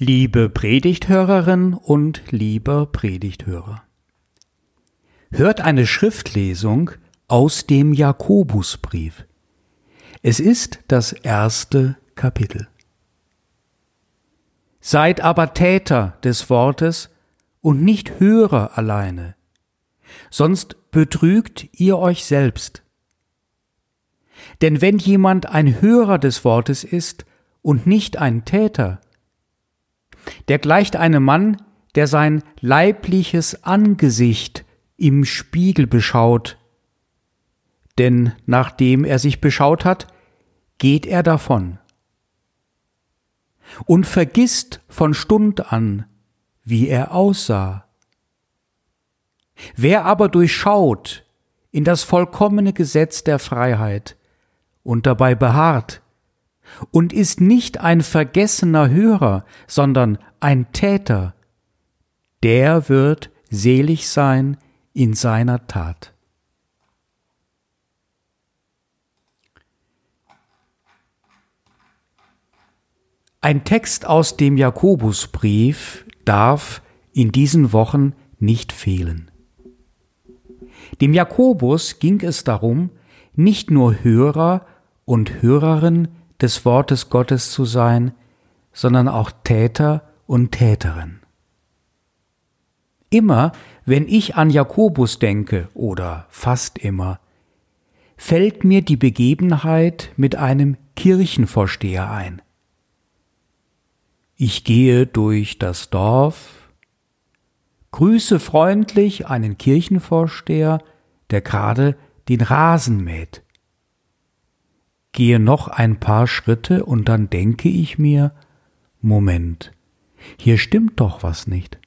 Liebe Predigthörerin und lieber Predigthörer. Hört eine Schriftlesung aus dem Jakobusbrief. Es ist das erste Kapitel. Seid aber Täter des Wortes und nicht Hörer alleine, sonst betrügt ihr euch selbst. Denn wenn jemand ein Hörer des Wortes ist und nicht ein Täter, der gleicht einem Mann, der sein leibliches Angesicht im Spiegel beschaut, denn nachdem er sich beschaut hat, geht er davon und vergisst von Stund an, wie er aussah. Wer aber durchschaut in das vollkommene Gesetz der Freiheit und dabei beharrt, und ist nicht ein vergessener Hörer, sondern ein Täter, der wird selig sein in seiner Tat. Ein Text aus dem Jakobusbrief darf in diesen Wochen nicht fehlen. Dem Jakobus ging es darum, nicht nur Hörer und Hörerin des Wortes Gottes zu sein, sondern auch Täter und Täterin. Immer, wenn ich an Jakobus denke, oder fast immer, fällt mir die Begebenheit mit einem Kirchenvorsteher ein. Ich gehe durch das Dorf, grüße freundlich einen Kirchenvorsteher, der gerade den Rasen mäht gehe noch ein paar Schritte und dann denke ich mir, Moment, hier stimmt doch was nicht.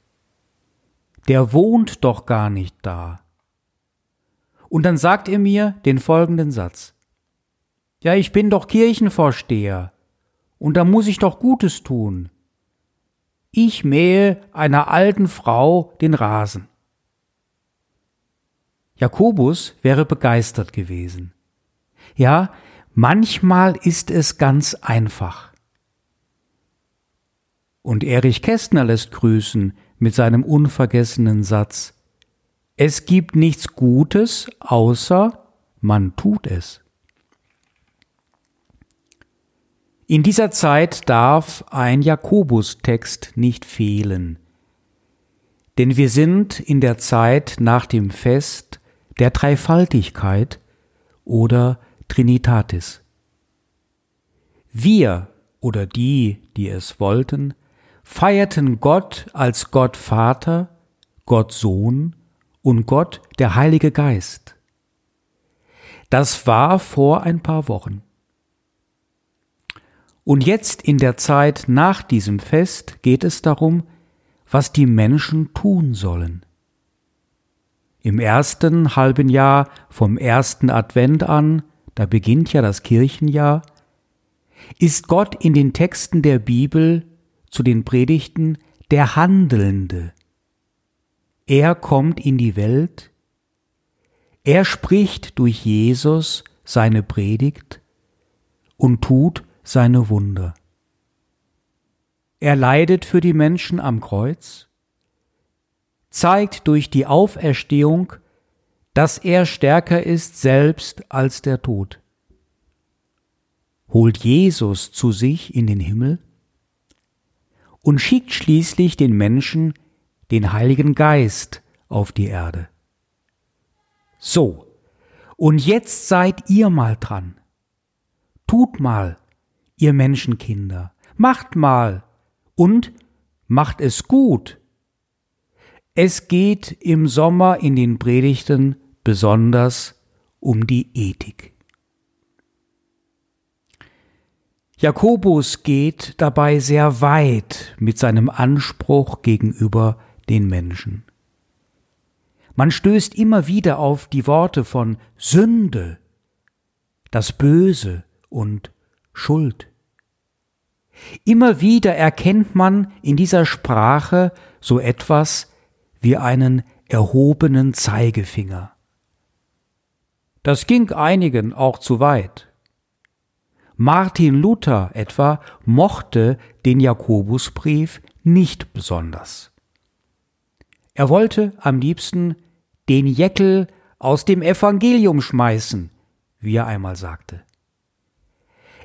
Der wohnt doch gar nicht da. Und dann sagt er mir den folgenden Satz. Ja, ich bin doch Kirchenvorsteher, und da muss ich doch Gutes tun. Ich mähe einer alten Frau den Rasen. Jakobus wäre begeistert gewesen. Ja, Manchmal ist es ganz einfach. Und Erich Kästner lässt grüßen mit seinem unvergessenen Satz Es gibt nichts Gutes, außer man tut es. In dieser Zeit darf ein Jakobus-Text nicht fehlen, denn wir sind in der Zeit nach dem Fest der Dreifaltigkeit oder Trinitatis. Wir oder die, die es wollten, feierten Gott als Gott Vater, Gott Sohn und Gott der Heilige Geist. Das war vor ein paar Wochen. Und jetzt in der Zeit nach diesem Fest geht es darum, was die Menschen tun sollen. Im ersten halben Jahr vom ersten Advent an da beginnt ja das Kirchenjahr, ist Gott in den Texten der Bibel zu den Predigten der Handelnde. Er kommt in die Welt, er spricht durch Jesus seine Predigt und tut seine Wunder. Er leidet für die Menschen am Kreuz, zeigt durch die Auferstehung dass er stärker ist selbst als der Tod. Holt Jesus zu sich in den Himmel und schickt schließlich den Menschen den Heiligen Geist auf die Erde. So, und jetzt seid ihr mal dran. Tut mal, ihr Menschenkinder, macht mal und macht es gut. Es geht im Sommer in den Predigten besonders um die Ethik. Jakobus geht dabei sehr weit mit seinem Anspruch gegenüber den Menschen. Man stößt immer wieder auf die Worte von Sünde, das Böse und Schuld. Immer wieder erkennt man in dieser Sprache so etwas wie einen erhobenen Zeigefinger. Das ging einigen auch zu weit. Martin Luther etwa mochte den Jakobusbrief nicht besonders. Er wollte am liebsten den Jeckel aus dem Evangelium schmeißen, wie er einmal sagte.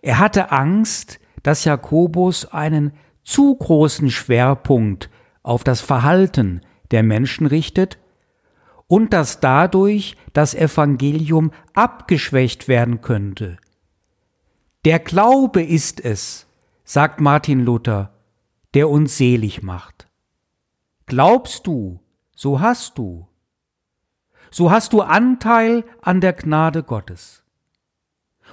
Er hatte Angst, dass Jakobus einen zu großen Schwerpunkt auf das Verhalten der Menschen richtet und dass dadurch das Evangelium abgeschwächt werden könnte. Der Glaube ist es, sagt Martin Luther, der uns selig macht. Glaubst du, so hast du. So hast du Anteil an der Gnade Gottes.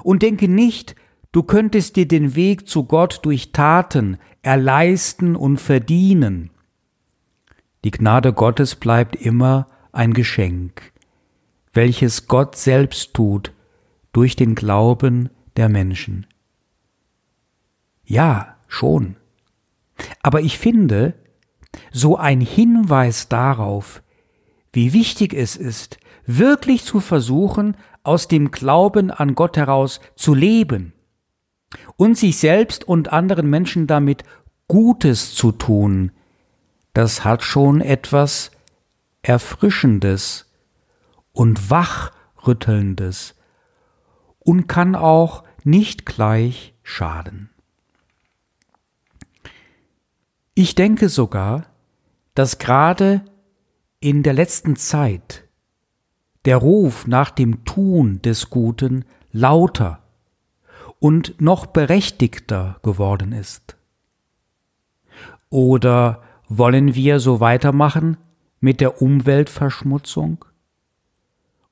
Und denke nicht, du könntest dir den Weg zu Gott durch Taten erleisten und verdienen. Die Gnade Gottes bleibt immer ein Geschenk, welches Gott selbst tut durch den Glauben der Menschen. Ja, schon. Aber ich finde, so ein Hinweis darauf, wie wichtig es ist, wirklich zu versuchen, aus dem Glauben an Gott heraus zu leben und sich selbst und anderen Menschen damit Gutes zu tun, das hat schon etwas Erfrischendes und Wachrüttelndes und kann auch nicht gleich schaden. Ich denke sogar, dass gerade in der letzten Zeit der Ruf nach dem Tun des Guten lauter und noch berechtigter geworden ist. Oder wollen wir so weitermachen mit der Umweltverschmutzung?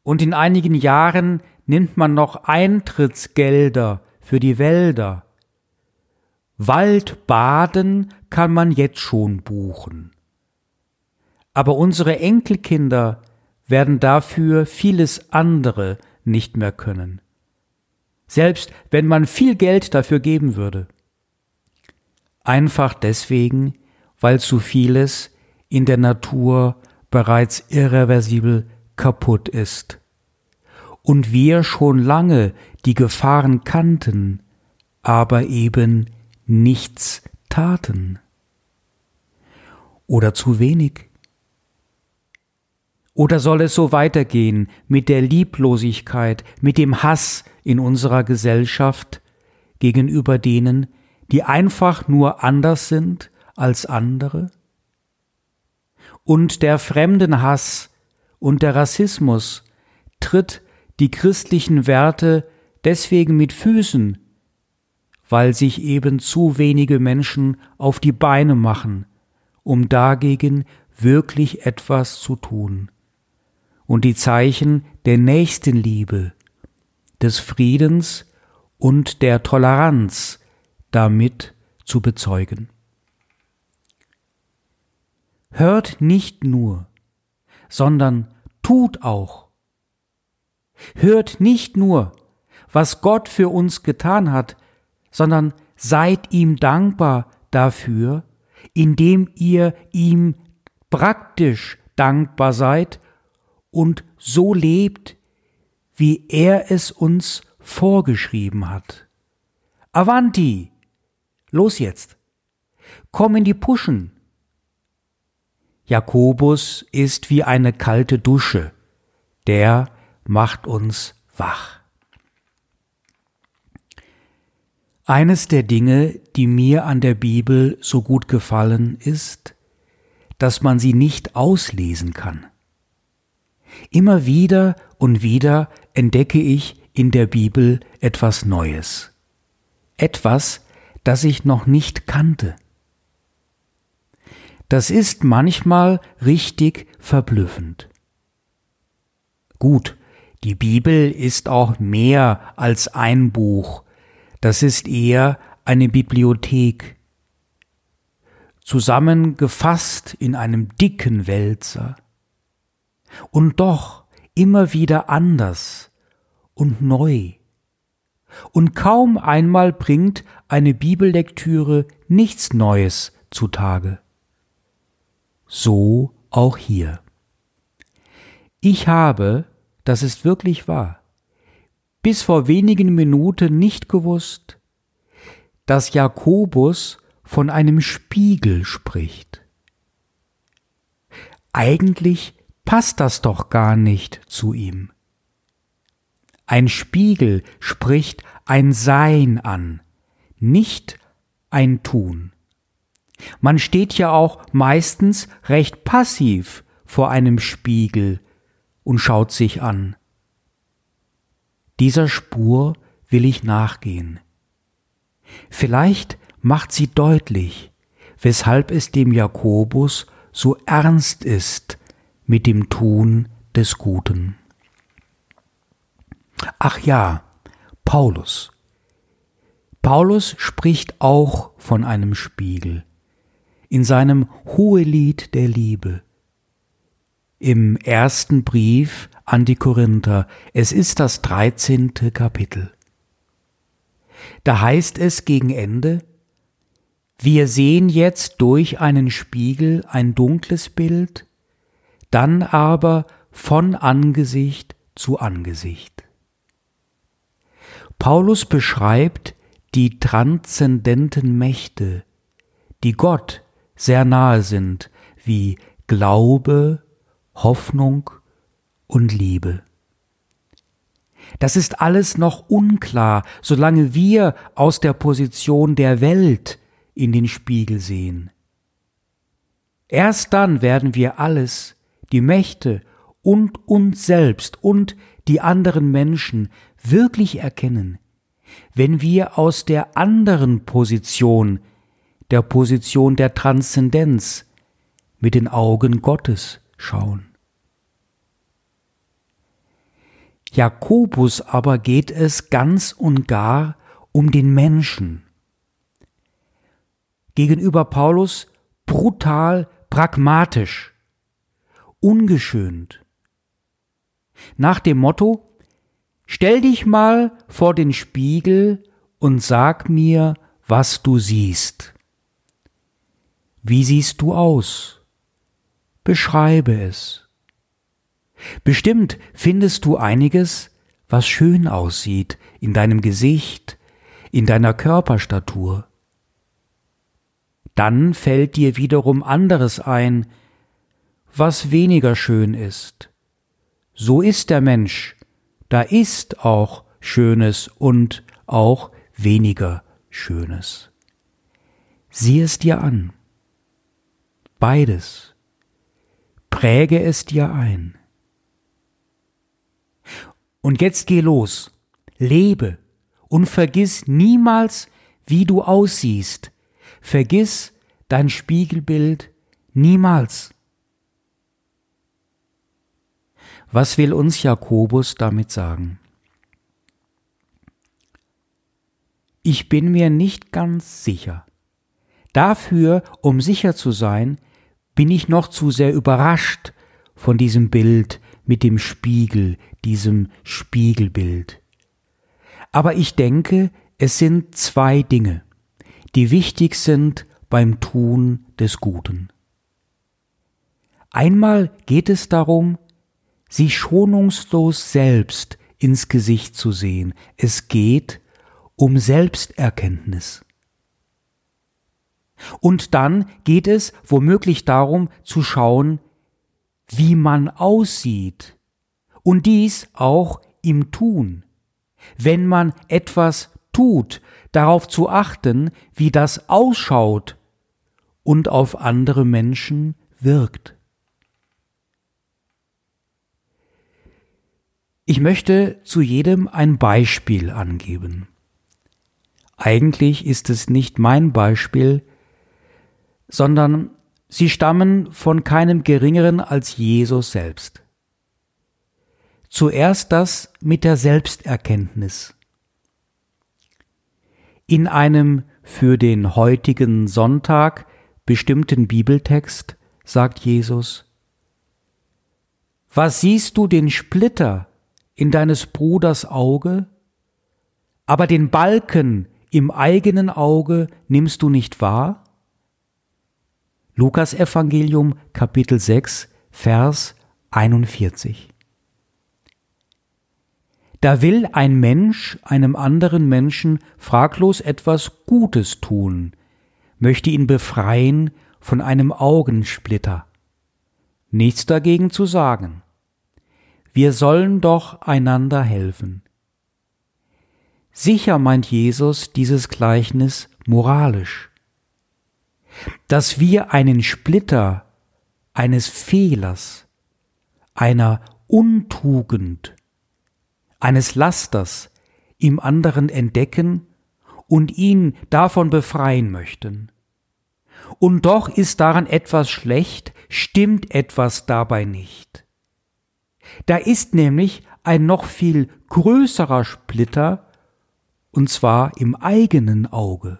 Und in einigen Jahren nimmt man noch Eintrittsgelder für die Wälder. Waldbaden kann man jetzt schon buchen. Aber unsere Enkelkinder werden dafür vieles andere nicht mehr können. Selbst wenn man viel Geld dafür geben würde. Einfach deswegen, weil zu vieles in der Natur bereits irreversibel kaputt ist. Und wir schon lange die Gefahren kannten, aber eben nichts taten. Oder zu wenig. Oder soll es so weitergehen mit der Lieblosigkeit, mit dem Hass in unserer Gesellschaft gegenüber denen, die einfach nur anders sind als andere? Und der Fremdenhass und der Rassismus tritt die christlichen Werte deswegen mit Füßen, weil sich eben zu wenige Menschen auf die Beine machen, um dagegen wirklich etwas zu tun. Und die Zeichen der Nächstenliebe, des Friedens und der Toleranz damit zu bezeugen. Hört nicht nur, sondern tut auch. Hört nicht nur, was Gott für uns getan hat, sondern seid ihm dankbar dafür, indem ihr ihm praktisch dankbar seid und so lebt, wie er es uns vorgeschrieben hat. Avanti! Los jetzt! Komm in die Puschen! Jakobus ist wie eine kalte Dusche, der macht uns wach. Eines der Dinge, die mir an der Bibel so gut gefallen, ist, dass man sie nicht auslesen kann. Immer wieder und wieder entdecke ich in der Bibel etwas Neues. Etwas, das ich noch nicht kannte. Das ist manchmal richtig verblüffend. Gut, die Bibel ist auch mehr als ein Buch, das ist eher eine Bibliothek, zusammengefasst in einem dicken Wälzer. Und doch immer wieder anders und neu. Und kaum einmal bringt eine Bibellektüre nichts Neues zutage. So auch hier. Ich habe, das ist wirklich wahr, bis vor wenigen Minuten nicht gewusst, dass Jakobus von einem Spiegel spricht. Eigentlich passt das doch gar nicht zu ihm. Ein Spiegel spricht ein Sein an, nicht ein Tun. Man steht ja auch meistens recht passiv vor einem Spiegel und schaut sich an. Dieser Spur will ich nachgehen. Vielleicht macht sie deutlich, weshalb es dem Jakobus so ernst ist mit dem Tun des Guten. Ach ja, Paulus. Paulus spricht auch von einem Spiegel in seinem Hohelied der Liebe. Im ersten Brief an die Korinther, es ist das dreizehnte Kapitel. Da heißt es gegen Ende, wir sehen jetzt durch einen Spiegel ein dunkles Bild, dann aber von Angesicht zu Angesicht. Paulus beschreibt die transzendenten Mächte, die Gott sehr nahe sind, wie Glaube, Hoffnung und Liebe. Das ist alles noch unklar, solange wir aus der Position der Welt in den Spiegel sehen. Erst dann werden wir alles, die Mächte und uns selbst und die anderen Menschen wirklich erkennen, wenn wir aus der anderen Position, der Position der Transzendenz, mit den Augen Gottes schauen. Jakobus aber geht es ganz und gar um den Menschen. Gegenüber Paulus brutal pragmatisch, ungeschönt. Nach dem Motto, stell dich mal vor den Spiegel und sag mir, was du siehst. Wie siehst du aus? Beschreibe es. Bestimmt findest du einiges, was schön aussieht in deinem Gesicht, in deiner Körperstatur. Dann fällt dir wiederum anderes ein, was weniger schön ist. So ist der Mensch, da ist auch Schönes und auch weniger Schönes. Sieh es dir an. Beides. Präge es dir ein. Und jetzt geh los, lebe und vergiss niemals, wie du aussiehst. Vergiss dein Spiegelbild niemals. Was will uns Jakobus damit sagen? Ich bin mir nicht ganz sicher. Dafür, um sicher zu sein, bin ich noch zu sehr überrascht von diesem Bild mit dem Spiegel, diesem Spiegelbild. Aber ich denke, es sind zwei Dinge, die wichtig sind beim Tun des Guten. Einmal geht es darum, sich schonungslos selbst ins Gesicht zu sehen. Es geht um Selbsterkenntnis. Und dann geht es womöglich darum zu schauen, wie man aussieht und dies auch im Tun. Wenn man etwas tut, darauf zu achten, wie das ausschaut und auf andere Menschen wirkt. Ich möchte zu jedem ein Beispiel angeben. Eigentlich ist es nicht mein Beispiel, sondern sie stammen von keinem geringeren als Jesus selbst. Zuerst das mit der Selbsterkenntnis. In einem für den heutigen Sonntag bestimmten Bibeltext sagt Jesus, Was siehst du den Splitter in deines Bruders Auge, aber den Balken im eigenen Auge nimmst du nicht wahr? Lukas Evangelium Kapitel 6 Vers 41 Da will ein Mensch einem anderen Menschen fraglos etwas Gutes tun, möchte ihn befreien von einem Augensplitter. Nichts dagegen zu sagen. Wir sollen doch einander helfen. Sicher meint Jesus dieses Gleichnis moralisch. Dass wir einen Splitter eines Fehlers, einer Untugend, eines Lasters im anderen entdecken und ihn davon befreien möchten. Und doch ist daran etwas schlecht, stimmt etwas dabei nicht. Da ist nämlich ein noch viel größerer Splitter, und zwar im eigenen Auge.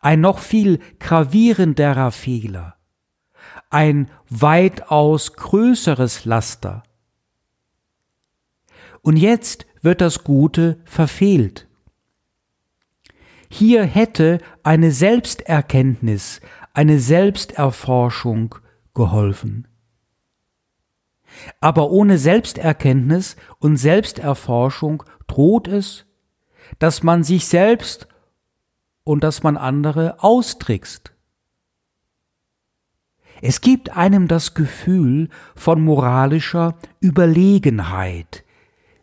Ein noch viel gravierenderer Fehler, ein weitaus größeres Laster. Und jetzt wird das Gute verfehlt. Hier hätte eine Selbsterkenntnis, eine Selbsterforschung geholfen. Aber ohne Selbsterkenntnis und Selbsterforschung droht es, dass man sich selbst und dass man andere austrickst. Es gibt einem das Gefühl von moralischer Überlegenheit,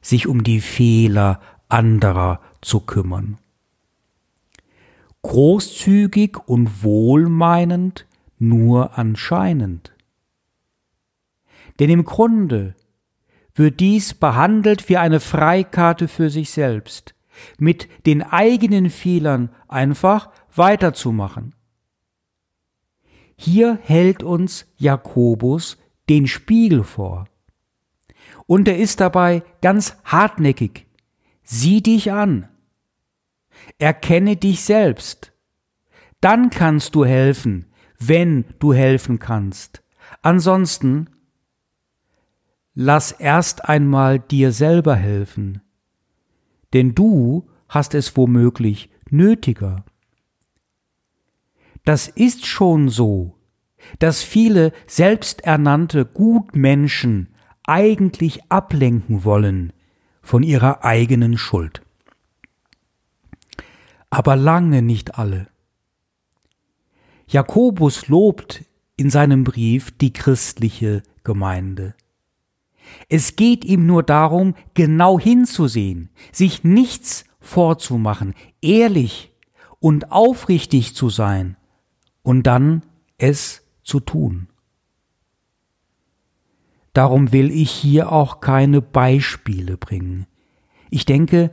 sich um die Fehler anderer zu kümmern. Großzügig und wohlmeinend nur anscheinend. Denn im Grunde wird dies behandelt wie eine Freikarte für sich selbst, mit den eigenen Fehlern einfach weiterzumachen. Hier hält uns Jakobus den Spiegel vor. Und er ist dabei ganz hartnäckig. Sieh dich an. Erkenne dich selbst. Dann kannst du helfen, wenn du helfen kannst. Ansonsten lass erst einmal dir selber helfen denn du hast es womöglich nötiger. Das ist schon so, dass viele selbsternannte Gutmenschen eigentlich ablenken wollen von ihrer eigenen Schuld. Aber lange nicht alle. Jakobus lobt in seinem Brief die christliche Gemeinde. Es geht ihm nur darum, genau hinzusehen, sich nichts vorzumachen, ehrlich und aufrichtig zu sein und dann es zu tun. Darum will ich hier auch keine Beispiele bringen. Ich denke,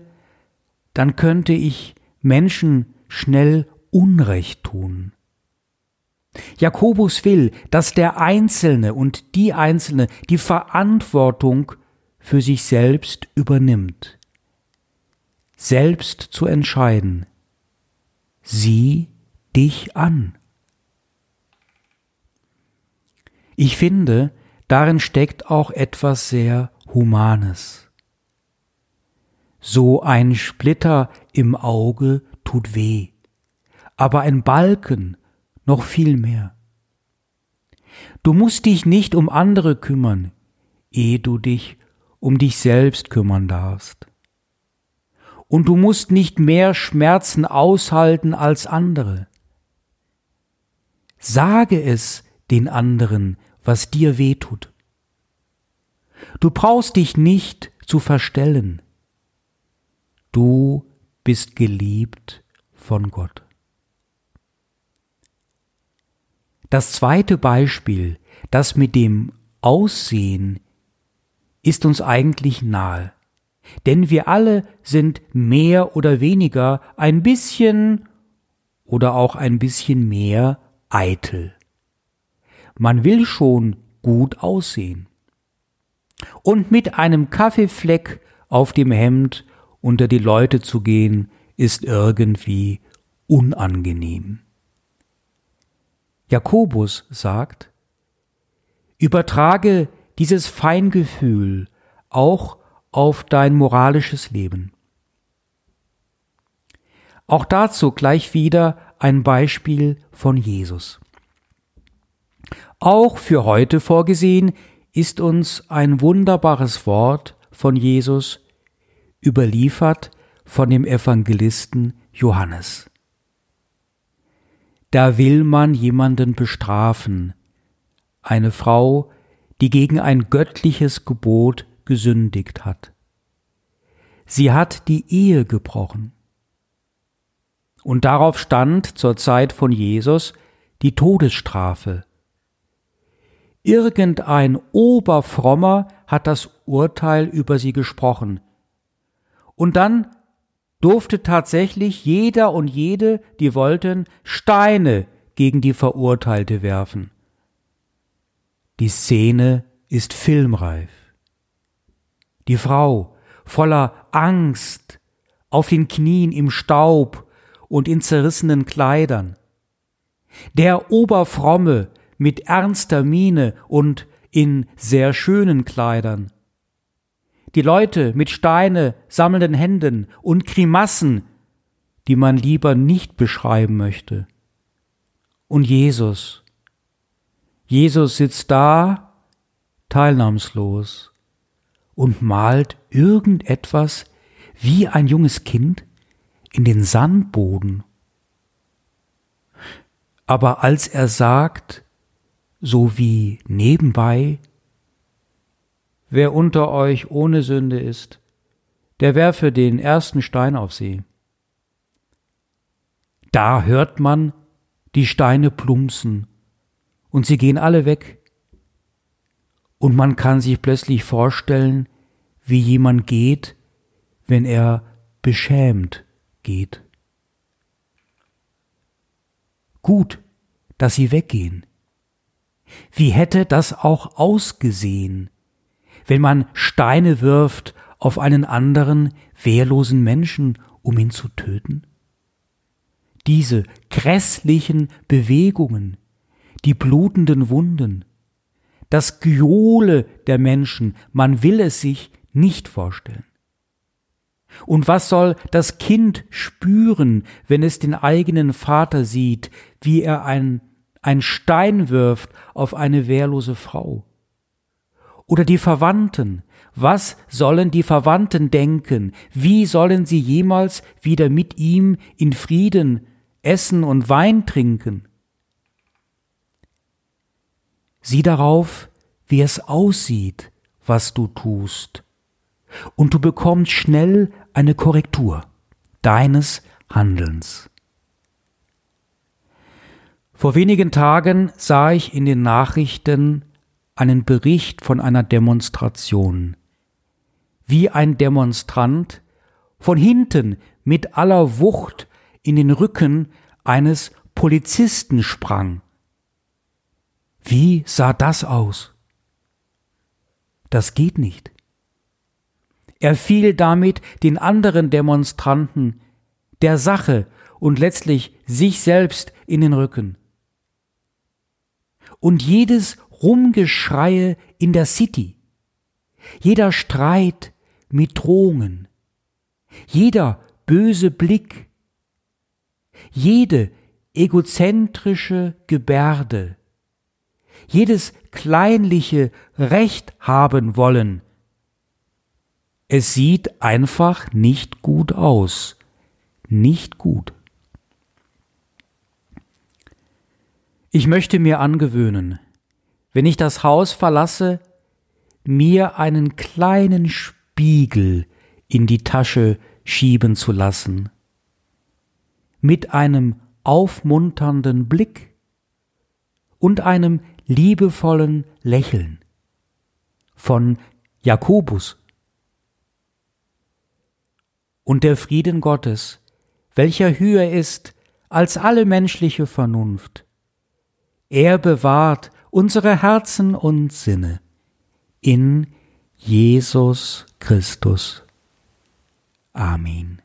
dann könnte ich Menschen schnell Unrecht tun. Jakobus will, dass der Einzelne und die Einzelne die Verantwortung für sich selbst übernimmt. Selbst zu entscheiden. Sieh dich an. Ich finde, darin steckt auch etwas sehr Humanes. So ein Splitter im Auge tut weh, aber ein Balken noch viel mehr. Du musst dich nicht um andere kümmern, ehe du dich um dich selbst kümmern darfst. Und du musst nicht mehr Schmerzen aushalten als andere. Sage es den anderen, was dir weh tut. Du brauchst dich nicht zu verstellen. Du bist geliebt von Gott. Das zweite Beispiel, das mit dem Aussehen, ist uns eigentlich nahe. Denn wir alle sind mehr oder weniger ein bisschen oder auch ein bisschen mehr eitel. Man will schon gut aussehen. Und mit einem Kaffeefleck auf dem Hemd unter die Leute zu gehen, ist irgendwie unangenehm. Jakobus sagt, übertrage dieses Feingefühl auch auf dein moralisches Leben. Auch dazu gleich wieder ein Beispiel von Jesus. Auch für heute vorgesehen ist uns ein wunderbares Wort von Jesus überliefert von dem Evangelisten Johannes. Da will man jemanden bestrafen, eine Frau, die gegen ein göttliches Gebot gesündigt hat. Sie hat die Ehe gebrochen. Und darauf stand zur Zeit von Jesus die Todesstrafe. Irgendein Oberfrommer hat das Urteil über sie gesprochen. Und dann durfte tatsächlich jeder und jede, die wollten, Steine gegen die Verurteilte werfen. Die Szene ist filmreif. Die Frau, voller Angst, auf den Knien im Staub und in zerrissenen Kleidern. Der Oberfromme mit ernster Miene und in sehr schönen Kleidern. Die Leute mit Steine sammelnden Händen und Grimassen, die man lieber nicht beschreiben möchte. Und Jesus. Jesus sitzt da, teilnahmslos, und malt irgendetwas wie ein junges Kind in den Sandboden. Aber als er sagt, so wie nebenbei, wer unter euch ohne Sünde ist, der werfe den ersten Stein auf sie. Da hört man die Steine plumpsen und sie gehen alle weg und man kann sich plötzlich vorstellen, wie jemand geht, wenn er beschämt geht. Gut, dass sie weggehen. Wie hätte das auch ausgesehen, wenn man Steine wirft auf einen anderen wehrlosen Menschen, um ihn zu töten? Diese grässlichen Bewegungen, die blutenden Wunden, das Gejohle der Menschen, man will es sich nicht vorstellen. Und was soll das Kind spüren, wenn es den eigenen Vater sieht, wie er ein, ein Stein wirft auf eine wehrlose Frau? Oder die Verwandten, was sollen die Verwandten denken? Wie sollen sie jemals wieder mit ihm in Frieden essen und Wein trinken? Sieh darauf, wie es aussieht, was du tust, und du bekommst schnell eine Korrektur deines Handelns. Vor wenigen Tagen sah ich in den Nachrichten einen Bericht von einer Demonstration, wie ein Demonstrant von hinten mit aller Wucht in den Rücken eines Polizisten sprang wie sah das aus? Das geht nicht. Er fiel damit den anderen Demonstranten, der Sache und letztlich sich selbst in den Rücken. Und jedes Rumgeschreie in der City, jeder Streit mit Drohungen, jeder böse Blick, jede egozentrische Gebärde, jedes kleinliche Recht haben wollen. Es sieht einfach nicht gut aus. Nicht gut. Ich möchte mir angewöhnen, wenn ich das Haus verlasse, mir einen kleinen Spiegel in die Tasche schieben zu lassen, mit einem aufmunternden Blick und einem liebevollen Lächeln von Jakobus. Und der Frieden Gottes, welcher höher ist als alle menschliche Vernunft, er bewahrt unsere Herzen und Sinne in Jesus Christus. Amen.